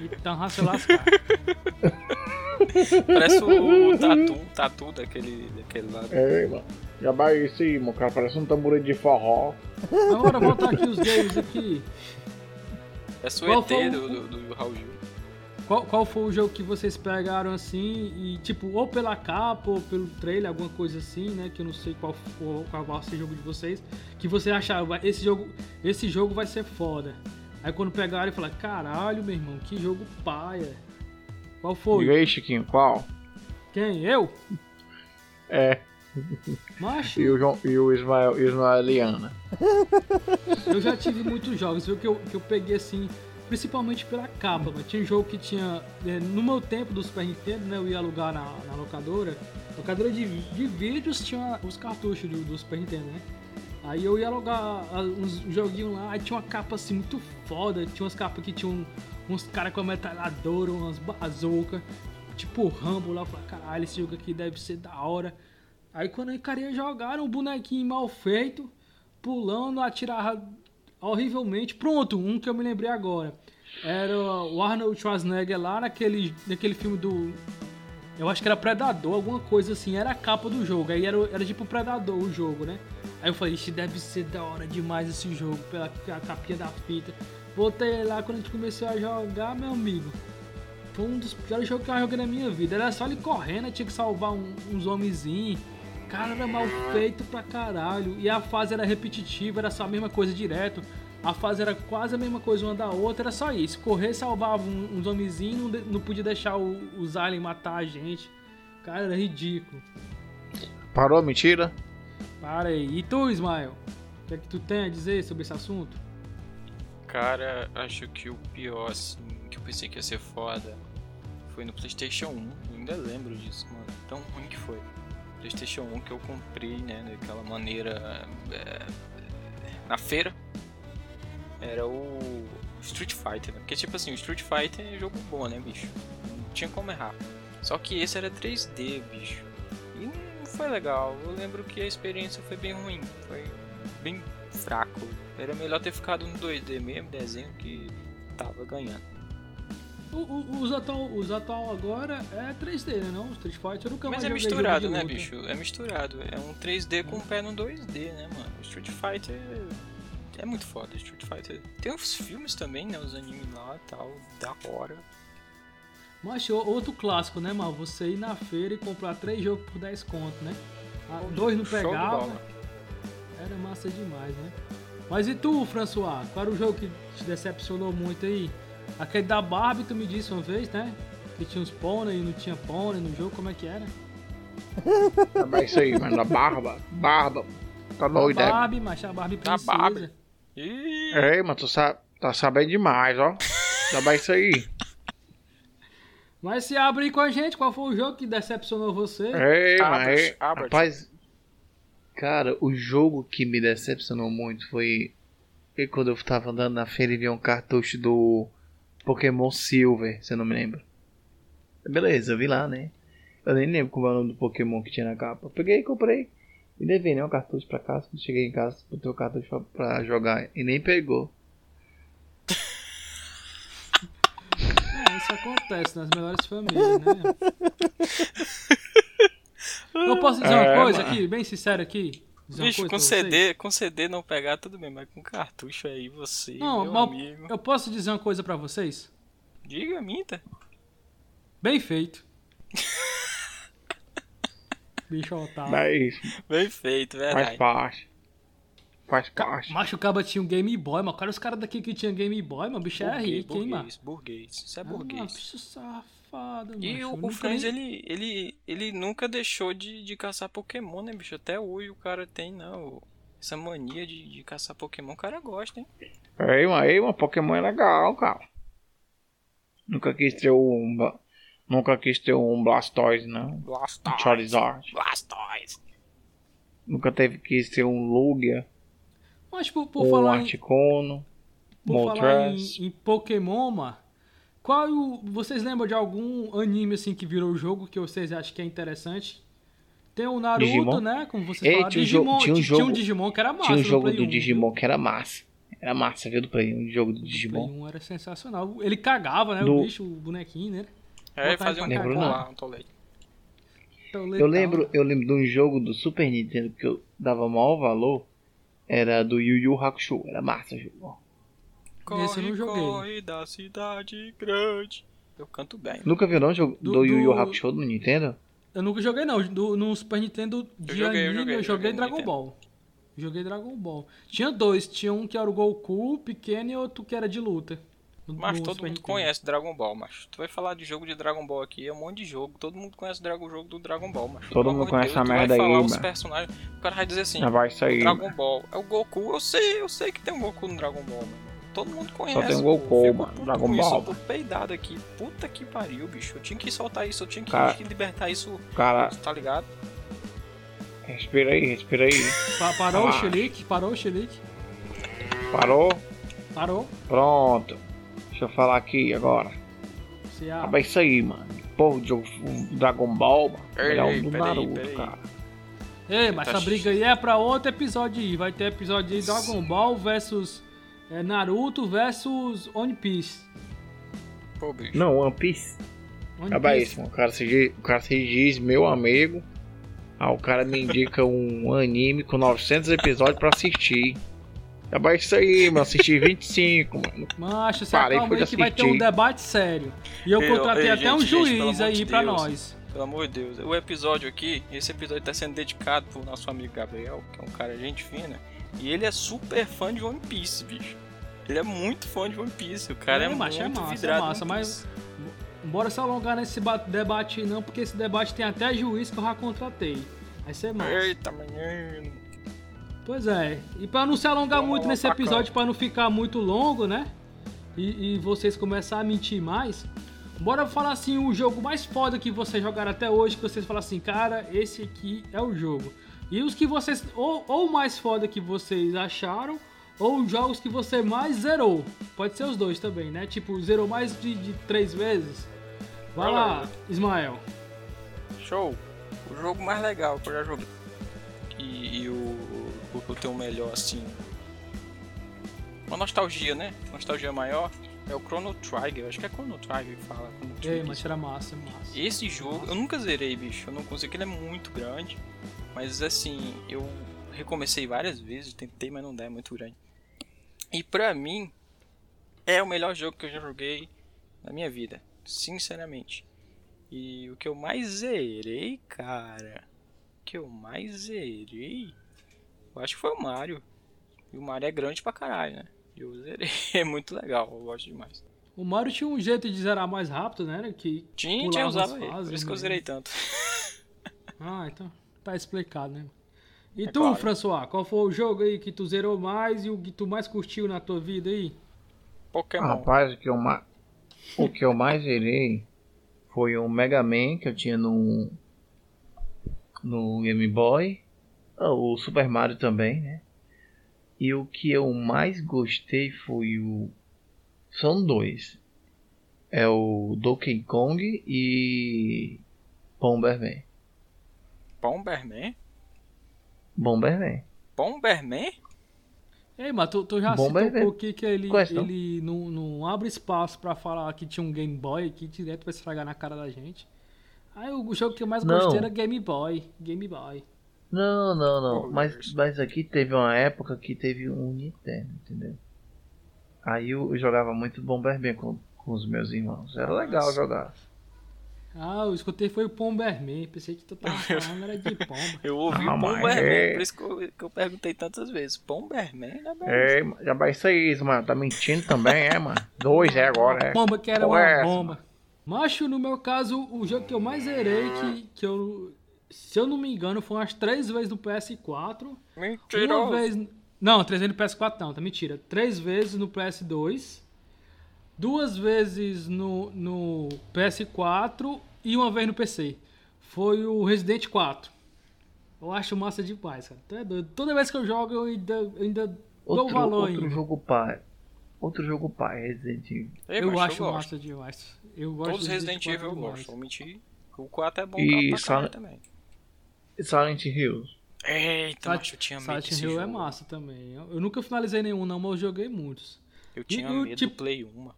Então, raça lascar. (laughs) (laughs) Parece o, o tatu, tatu daquele, daquele lá. É, mano. Já vai esse, mano, cara. Parece um tamborete de forró. (laughs) Agora voltar aqui os games aqui. Parece o Qual ET foi o- do, do, do Raul Gil. qual, qual foi o jogo que vocês pegaram assim e tipo, ou pela capa ou pelo trailer, alguma coisa assim, né? Que eu não sei qual for, qual vai ser o jogo de vocês, que você achava, esse jogo, esse jogo vai ser foda. Aí quando pegaram e falaram, caralho, meu irmão, que jogo paia. Qual foi? Diga aí, Chiquinho, qual? Quem? Eu? É. Macho, E o, João, e o Ismael, e o Ismael Eliana. eu já tive muitos jogos, viu? Que eu, que eu peguei assim, principalmente pela capa, mas tinha jogo que tinha. é, No meu tempo do Super Nintendo, né? Eu ia alugar na, na locadora. Locadora de, de vídeos tinha os cartuchos do, do Super Nintendo, né? Aí eu ia alugar ah, uns joguinhos lá, aí tinha uma capa assim muito foda. Tinha umas capas que tinham uns caras com a metralhadora, umas bazooka, tipo Rambo lá. Eu falei, caralho, esse jogo aqui deve ser da hora. Aí quando eu queria jogar, um bonequinho mal feito, pulando, atirava horrivelmente. Pronto, um que eu me lembrei agora. Era o Arnold Schwarzenegger lá naquele, naquele filme do. Eu acho que era Predador, alguma coisa assim. Era a capa do jogo. Aí era, era tipo Predador o jogo, né? Aí eu falei, ixi, deve ser da hora demais esse jogo, pela capinha da fita. Voltei lá quando a gente começou a jogar, meu amigo. Foi um dos piores jogos que eu joguei na minha vida. Era só ele correndo, tinha que salvar um- uns homenzinhos. Cara, era mal feito pra caralho. E a fase era repetitiva, era só a mesma coisa direto. A fase era quase a mesma coisa uma da outra, era só isso. Correr salvava um- uns homenzinhos, não, não podia deixar o- os aliens matar a gente. Cara, era ridículo. Parou a mentira? Para aí. E tu, Ismael? O que é que tu tem a dizer sobre esse assunto? Cara, acho que o pior, assim, que eu pensei que ia ser foda foi no PlayStation 1. Eu ainda lembro disso, mano. Tão ruim que foi. PlayStation 1 que eu comprei, né, daquela maneira. é, na feira. Era o Street Fighter, né? Porque, tipo assim, o Street Fighter é jogo bom, né, bicho? Não tinha como errar. Só que esse era 3D, bicho. Foi legal. Eu lembro que a experiência foi bem ruim. Foi bem fraco. Era melhor ter ficado no 2D mesmo, desenho que tava ganhando. O, o- os, atual, os atual agora é 3D, né? Não? Street Fighter nunca Mas é misturado, né, bicho? É misturado. É um 3D com o pé no 2D, né, mano? O Street Fighter é muito foda. Street Fighter. Tem os filmes também, né? Os animes lá e tal. Da hora. Mas outro clássico, né, mal? Você ir na feira e comprar três jogos por 10 conto, né? Ah, dois não pegava. bola. Era massa demais, né? Mas e tu, François? Qual era o jogo que te decepcionou muito aí? Aquele da Barbie, tu me disse uma vez, né? Que tinha uns pônei e não tinha pônei no jogo, como é que era? É isso aí, mano. A barba. Barba. Tá A doido, é? Barbie, mas a Barbie A princesa. Barbie. Ih, Ei, mano, tu sa tá sabendo demais, ó. Tá isso aí. Mas se abre aí com a gente, qual foi o jogo que decepcionou você? Ei, abra. Rapaz, cara, o jogo que me decepcionou muito foi quando eu tava andando na feira e vi um cartucho do Pokémon Silver, se eu não me lembro. Beleza, eu vi lá, né? Eu nem lembro como é o nome do Pokémon que tinha na capa. Eu peguei e comprei. E levei, né? O cartucho pra casa. Quando cheguei em casa, botei o cartucho pra, pra jogar. E nem pegou. É, isso acontece nas melhores famílias, né? Eu posso dizer uma É, coisa mano. aqui, bem sincero aqui? Bicho, com? CD, com CD não pegar, tudo bem, mas com cartucho aí, você, Não, meu amigo. eu posso dizer uma coisa pra vocês? Diga, minta. Bem feito. (laughs) Bicho otário. Mas Bem feito, faz verdade. parte. Faz parte. Macho, o cara tinha um Game Boy, mas cara, os caras daqui que tinha Game Boy, mano, o bicho é Burguês, rico, hein, mano? burguês, burguês. Isso é Ah, burguês. bicho safado, E macho. o, o ele, ele, ele nunca deixou de, de caçar Pokémon, né, bicho? Até hoje o cara tem, não, essa mania de, de caçar Pokémon, o cara gosta, hein? Ei, mano, ei, mano, Pokémon é legal, cara. Nunca quis ter um. Nunca quis ter um Blastoise, não. Blastoise. Charizard. Blastoise. Nunca teve que ser um Lugia. Mas por, por um falar em, Articuno. por falar em, Moltres. em Pokémon, mano, qual é o, vocês lembram de algum anime assim que virou jogo que vocês acham que é interessante? Tem o Naruto, Digimon? né? Como vocês Ei, falaram. tinha um jogo- Digimon, tinha um ti- tinha um Digimon que era massa. Tinha um jogo do 1, Digimon viu? que era massa. Era massa, viu? Do Play 1, um jogo do Do Digimon. Play 1 era sensacional. Ele cagava, né? Do- O bicho, o bonequinho, né? É, fazia um Lembro lá, um tolete. Então, Eu lembro, eu lembro de um jogo do Super Nintendo que eu dava maior valor. Era do Yu Yu Hakusho. Era massa o jogo. Esse eu não Corre, joguei. corre da cidade grande. Eu canto bem. Nunca viu não jogo Do- do, Yu Yu Hakusho no Nintendo? Eu nunca joguei não. Do- no Super Nintendo de joguei, eu anime joguei, eu eu joguei joguei no Dragon Nintendo. Ball. Joguei Dragon Ball. Tinha dois, tinha um que era o Goku pequeno e outro que era de luta. No- Mas no todo Super mundo Nintendo. conhece Dragon Ball, mas tu vai falar de jogo de Dragon Ball aqui, é um monte de jogo. Todo mundo conhece o Dragon- jogo do Dragon Ball, mas Todo mundo conhece a essa merda aí, falar os mano. personagens, o cara vai dizer assim, Já vai sair. Dragon Ball, é o Goku, eu sei, eu sei que tem um Goku no Dragon Ball, mano. Todo mundo conhece. tem um pô. Goku, mano, Dragon Ball. Eu tô peidado aqui. Puta que pariu, bicho. Eu tinha que soltar isso, eu tinha que, Cara. que libertar isso, Cara, tá ligado? respira aí, respira aí. Pa- parou o Ah. Chilique, parou o Chilique. Parou? Parou. Pronto. Deixa eu falar aqui agora. Ah, mas isso aí, mano. Jogo o Dragon Ball, mano. Ei, Melhor ei, do peraí, Naruto, peraí. cara. Ei, mas Tá essa briga aí é pra outro episódio aí. Vai ter episódio aí Dragon Ball versus é, Naruto versus One Piece. Pô, bicho. Não, One Piece. One Acaba Piece. isso, mano. O cara, se diz, o cara se diz meu amigo. Ah, o cara me indica um anime com 900 episódios pra assistir. Isso aí, mano. Assisti 25, mano. Macho, você Parei, acalma aí que vai ter um debate sério. E eu Eu- contratei ei, até um gente, gente, pelo juiz amor aí de pra Deus. nós. Pelo amor de Deus. O episódio aqui, esse episódio tá sendo dedicado pro nosso amigo Gabriel, que é um cara gente fina. E ele é super fã de One Piece, bicho. Ele é muito fã de One Piece. O cara é, É, macho, é muito massa, é vidrado. em massa, mas-. Bora se alongar nesse ba- debate aí não, porque esse debate tem até juiz que eu já contratei. Vai ser massa. Eita, menino. Pois é. E pra não se alongar muito nesse episódio, pra não ficar muito longo, né? E, e vocês começarem a mentir mais. Bora falar assim, o jogo mais foda que vocês jogaram até hoje, que vocês falam assim, cara, esse aqui é o jogo. E os que vocês, ou, ou mais foda que vocês acharam, ou os jogos que você mais zerou. Pode ser os dois também, né? Tipo, zerou mais de, de três vezes. Vai lá, Ismael. Show. O jogo mais legal que eu já joguei. E, e o, o que eu tenho melhor, assim. Uma nostalgia, né? Nostalgia maior. É o Chrono Trigger. Acho que é Chrono Trigger que fala. Chrono Trigger. mas era massa, massa. Esse jogo, eu nunca zerei, bicho. Eu não consigo, ele é muito grande. Mas assim, eu recomecei várias vezes, tentei, mas não dá, é muito grande. E pra mim, é o melhor jogo que eu já joguei na minha vida, sinceramente. E o que eu mais zerei, cara, o que eu mais zerei, eu acho que foi o Mario. E o Mario é grande pra caralho, né? E eu zerei, (laughs) é muito legal, eu gosto demais. O Mario tinha um jeito de zerar mais rápido, né? Que Tinha, pulava tinha usado ele, por isso que eu né? zerei tanto. (laughs) Ah, então tá explicado, né? E É tu, claro. François, qual foi o jogo aí que tu zerou mais e o que tu mais curtiu na tua vida aí? Pokémon. Rapaz, o que eu mais. O que eu mais zerei foi um Mega Man que eu tinha no. No Game Boy. Ah, O Super Mario também, né? E o que eu mais gostei foi o. São dois. É o Donkey Kong e. Bomberman. Bomberman? Bomberman. Bomberman? Ei, mas tu, tu já Bom, se vai tocou ver. aqui que ele, Conhece, não? ele não, não abre espaço pra falar que tinha um Game Boy aqui direto pra estragar na cara da gente. Aí o jogo que eu mais Não. gostei era Game Boy. Game Boy. Não, não, não. Pô, mas, mas aqui teve uma época que teve um Nintendo, entendeu? Aí eu, eu jogava muito Bomberman com, com os meus irmãos. Era legal Nossa. jogar. Ah, eu escutei foi o Bomberman. Pensei que tu tava (laughs) falando era de pomba. Eu ouvi Ah, o mas Bomberman, é. por isso que eu, que eu perguntei tantas vezes. Bomberman? Né? É, já vai isso aí, mano. Tá mentindo também, é, mano? Dois é agora, é. Bomba que era Porra uma é bomba. Macho, no meu caso, o jogo que eu mais zerei, que, que eu. Se eu não me engano, foi umas três vezes no PS4. Uma Mentiroso. vez. Não, três vezes no PS4 não, tá mentira. Três vezes no PS2. Duas vezes no, no PS4 e uma vez no PC. Foi o Resident 4. Eu acho massa demais, cara. Tu é doido. Toda vez que eu jogo, eu ainda, eu ainda dou Outro, valor outro ainda. jogo pai. Outro jogo pai, Resident Evil. Eu macho, acho gosto. massa demais. Eu gosto Todos os de Resident Evil eu 4 gosto, vou mentir. O 4 é bom E pra Silent- também. Silent Hills. Eita, Silent, macho, eu tinha medo Silent Hill é jogo. massa também. Eu, eu nunca finalizei nenhum, não, mas eu joguei muitos. Eu tinha o medo tipo- do Play 1, mano.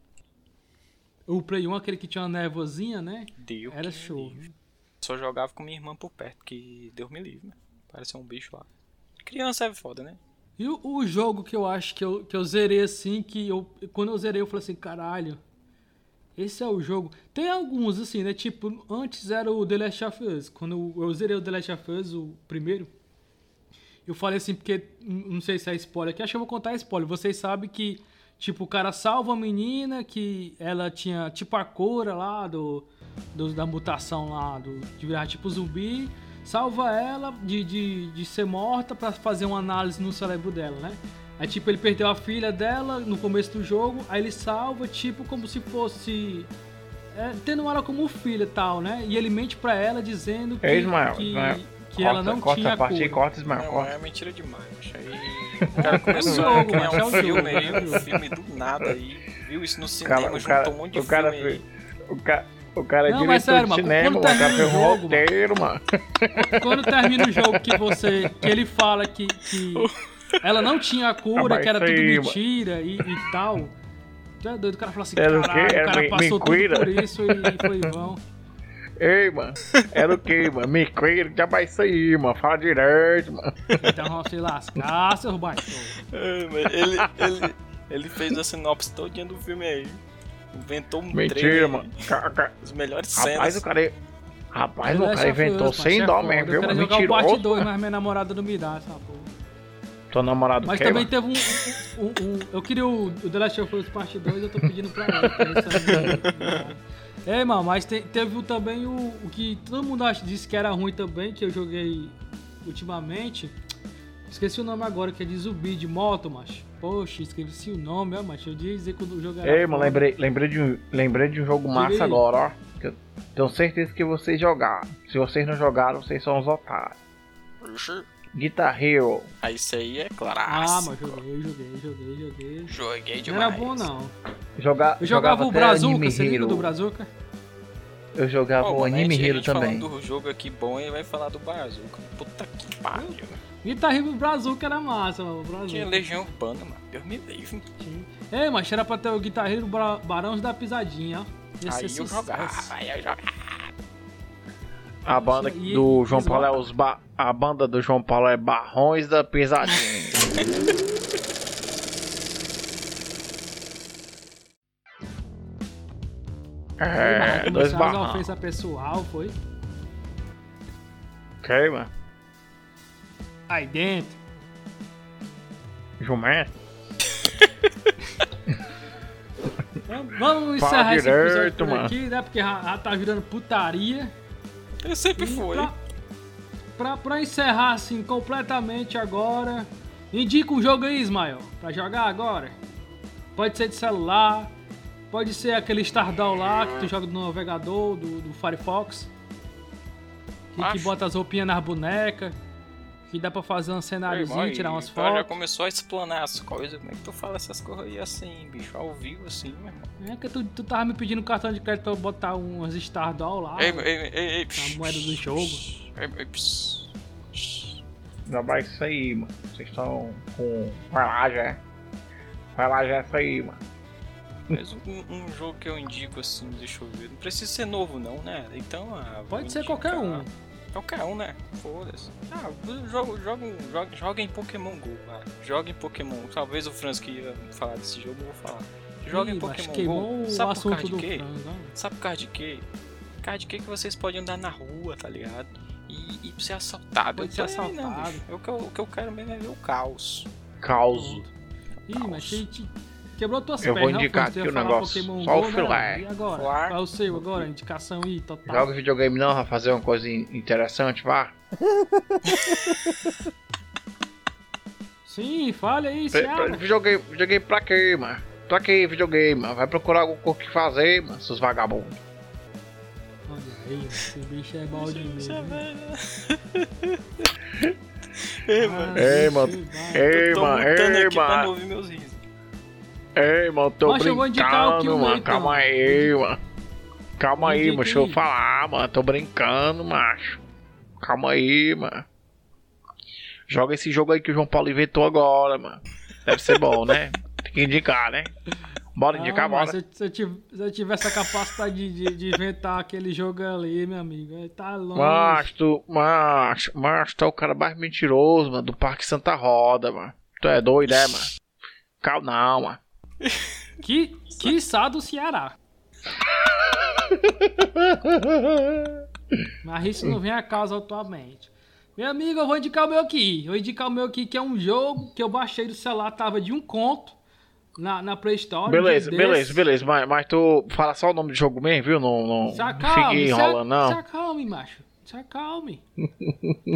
O Play 1, aquele que tinha uma névoazinha, né? Deus Era show. livre. Só jogava com minha irmã por perto, que Deus me livre, né? Parecia um bicho lá. Criança é foda, né? E o, o jogo que eu acho que eu, que eu zerei assim, que eu, quando eu zerei, eu falei assim, caralho, Esse é o jogo. Tem alguns, assim, né? Tipo, antes era o The Last of Us. Quando eu zerei o The Last of Us, o primeiro, eu falei assim, porque não sei se é spoiler aqui, acho que eu vou contar spoiler. Vocês sabem que, tipo, o cara salva a menina, que ela tinha, tipo, a cura lá do, do da mutação lá, do, de virar tipo zumbi, salva ela de, de, de ser morta pra fazer uma análise no cérebro dela, né? Aí, tipo, ele perdeu a filha dela no começo do jogo, aí ele salva, tipo, como se fosse. É, tendo ela como filha e tal, né? E ele mente pra ela dizendo que, Ei, Ismael, que, Ismael, que corta, ela não corta tinha a parte cura. aí, corta, Ismael, Não, corta. é mentira demais. Aí. (laughs) O cara começou jogo, a criar é um o filme aí, é um filme do nada aí. Viu isso no cinema, cara, o juntou cara, um monte de o cara filme aí. fez. O cara, o cara é Não, diretor sério, de cinema. O cara fez o um jogo, roteiro, mano. Quando termina o jogo que você. que ele fala que, que ela não tinha a cura, Rapaz, que era tudo aí, mentira e, e tal. Tu é doido, o cara fala assim, Era o quê? caralho, Era o cara me- passou tudo mentira? por isso e, e foi vão. Ei, mano. Era o quê, mano? Me cuida, já vai aí, mano. Fala direito, mano. Então vamos se lascar, seus baixos. Ele, ele, ele fez a sinopse todinha do filme aí. Inventou um Mentira, trailer, mano. As melhores Rapaz, cenas. o cara. Rapaz, o cara inventou Us, sem é dó mesmo, viu? Eu quero mano? jogar o parte Mentiroso. 2, mas minha namorada não me dá essa porra. Teu namorado Mas quer, também mano? teve um, um, um- Eu queria o, o The Last of Us Parte 2, eu tô pedindo pra ela. É, mano, mas te- teve também o, o que todo mundo acha, disse que era ruim também, que eu joguei ultimamente. Esqueci o nome agora, que é de zumbi, de moto, macho. Poxa, esqueci o nome, ó, macho. Eu ia dizer quando o jogo era. Ei, mano, lembrei, lembrei, de um, lembrei de um jogo Diga massa agora, ó. Que eu tenho certeza que vocês jogaram. Se vocês não jogaram, vocês são os otários. Guitar Hero. Ah, isso aí é claro. Ah, mas joguei, joguei, joguei, joguei. Joguei Não demais. era bom, não. Joga, Eu jogava o até Brazuca, você lembra Hero. do Brazuca? Eu jogava Pô, o Anime Hero também. falando do jogo aqui bom, ele vai falar do Bazooka. Puta que pariu. Guitar Hero Brazuca era massa, mano. Brazuca. Tinha Legião Urbana, mano. Deus me livre. Ei, mas era pra ter o Guitar Hero Bra Barões da Pisadinha, ó. Aí eu sucesso. jogava, aí eu jogava. A banda E- do e- João Paulo é os ba... A banda do João Paulo é Barrões da Pesadinha. (laughs) é, dois barrões. ofensas pessoal, foi? Ok, mano. Aí dentro. Jumento. Então, Vamos encerrar esse episódio por mano. aqui, né? Porque já, já tá virando putaria. Eu sempre E fui. Pra, pra, pra encerrar assim completamente agora, indica um jogo aí, Ismael, pra jogar agora. Pode ser de celular, pode ser aquele Stardoll lá que tu joga no navegador do, do Firefox. Que, que bota as roupinhas nas bonecas. Que dá pra fazer um cenáriozinho, tirar umas o cara Já fotos. começou a explanar as coisas. Como é que tu fala essas coisas aí assim, bicho? Ao vivo assim, meu irmão. É que tu, tu tava me pedindo cartão de crédito pra eu botar umas Stardoll lá. Ei, ei, ei, ei, a moeda do jogo. Ei, ei, psh. Já vai isso aí, mano. Vocês estão com. Vai lá já. Vai lá já isso aí, mano. Mas um, um jogo que eu indico assim, deixa eu ver. Não precisa ser novo não, né? Então, ah, Pode ser indicar- qualquer um. Qualquer um, né? Foda-se. Ah, joga, joga, joga, joga em Pokémon GO, vai. Joga em Pokémon. Talvez o Franz que ia falar desse jogo, eu vou falar. Joga em Ih, mas Pokémon GO. o Sabe por causa de quê? Franz, ó. Sabe por causa de quê? Por causa de quê que vocês podem andar na rua, tá ligado? E, e ser assaltado. Pode ser aí, não, assaltado. bicho. É o, que eu, o que eu quero mesmo é ver o caos. Caos. Ih, mas quebrou tuas Eu vou pernas. indicar Franz, tu ia aqui o negócio, Pokémon só o Go, né? filé. E agora? Qual é o seu agora? Indicação aí, total. Joga videogame não, vai fazer uma coisa in- interessante, vá. (laughs) Sim, fale aí, Pra- Seara. pra- Videogame, videogame pra quê, mano? Pra quê videogame, mano? Vai procurar alguma coisa que fazer, mano, seus vagabundos. Olha aí, esse bicho é balde mesmo. hein? (laughs) Ei, mano. Ei, mano. Ei, mano, ei, mano. Ei, mano, tô Mas brincando, mano. Leito, Calma aí, mano. Calma aí, mano. Deixa eu falar, mano. Tô brincando, macho. Calma aí, mano. Joga esse jogo aí que o João Paulo inventou agora, mano. Deve ser bom, né? (laughs) Tem que indicar, né? Bora indicar, mas bora. se, se eu tiv- se eu tivesse a capacidade de, de- de inventar aquele jogo ali, meu amigo, tá longe. Macho, tu, macho, macho, tu é o cara mais mentiroso, mano, do Parque Santa Roda, mano. Tu é doido, é, mano? Calma, não, mano. Que, que do Ceará. Mas isso não vem a causa atualmente. Meu amigo, eu vou indicar o meu aqui. Eu vou indicar o meu aqui, que é um jogo que eu baixei do celular, tava de um conto na, na Play Store. Beleza, um beleza, beleza. Mas, mas tu fala só o nome do jogo mesmo, viu? Não, não, Se não fique enrolando, não. se acalme, macho. Se acalme.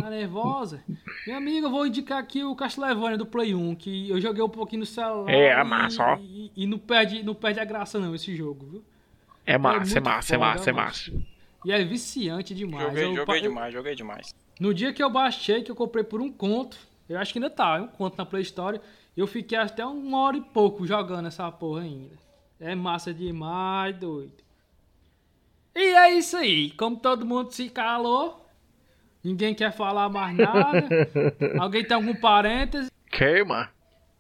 Tá nervosa? Meu amigo, eu vou indicar aqui o Castlevania do Play 1, que eu joguei um pouquinho no celular. É, é e- massa, ó. E, e não, perde, não perde a graça, não, esse jogo, viu? É massa, é muito massa, é foda, massa, é macho. massa. E é viciante demais. Joguei, Eu- joguei eu- demais, joguei demais. No dia que eu baixei, que eu comprei por um conto, eu acho que ainda tá, um conto na Play Store, eu fiquei até uma hora e pouco jogando essa porra ainda. É massa demais, doido. E é isso aí. Como todo mundo se calou, ninguém quer falar mais nada. (laughs) Alguém tem algum parêntese Queima.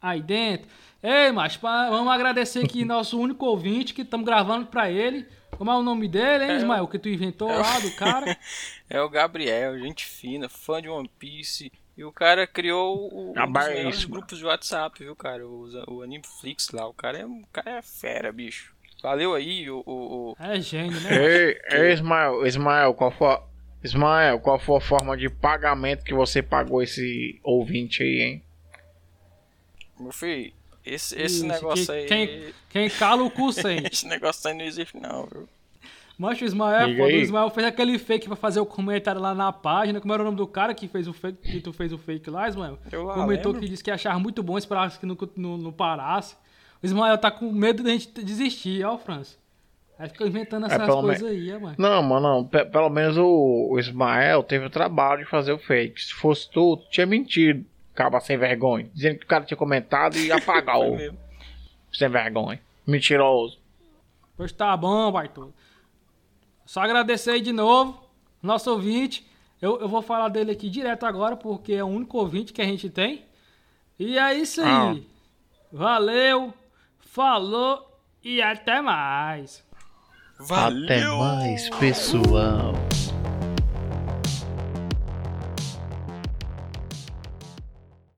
aí dentro? Ei, mas vamos agradecer aqui (laughs) nosso único ouvinte que estamos gravando pra ele. Como é o nome dele, hein, Ismael? Que tu inventou lá do (laughs) cara. É o Gabriel, gente fina, fã de One Piece. E o cara criou o, um dos melhores grupos de WhatsApp, viu, cara? O, o Animeflix lá. O cara, é, o cara é fera, bicho. Valeu aí, o. o, o- É gênio, né? Ei, ei, Ismael, Ismael, qual foi, Ismael, qual foi a forma de pagamento que você pagou esse ouvinte aí, hein? Meu filho, esse, esse Isso, negócio que- aí. Quem, quem cala o cu sente. (laughs) Esse negócio aí não existe, não, viu? Mas o Ismael, pô, o. Ismael fez aquele fake pra fazer o comentário lá na página. Como era o nome do cara que fez o fake, que tu fez o fake lá, Ismael? Eu lá Comentou lembro. que disse que achava muito bom, esperava que não, não, não parasse. O Ismael tá com medo de a gente desistir, ó, França. Aí fica inventando essas pelo coisas aí, ó, mano. Não, mano, não, pe- pelo menos o, o Ismael teve o trabalho de fazer o fake. Se fosse tu, tu tinha mentido, acaba sem vergonha. Dizendo que o cara tinha comentado e (laughs) apagou. Sem vergonha. Mentiroso. Pois tá bom, Bartô. Só agradecer aí de novo, nosso ouvinte. Eu, eu vou falar dele aqui direto agora, porque é o único ouvinte que a gente tem. E é isso aí. Ah. Valeu, falou e até mais. Valeu! Até mais, pessoal.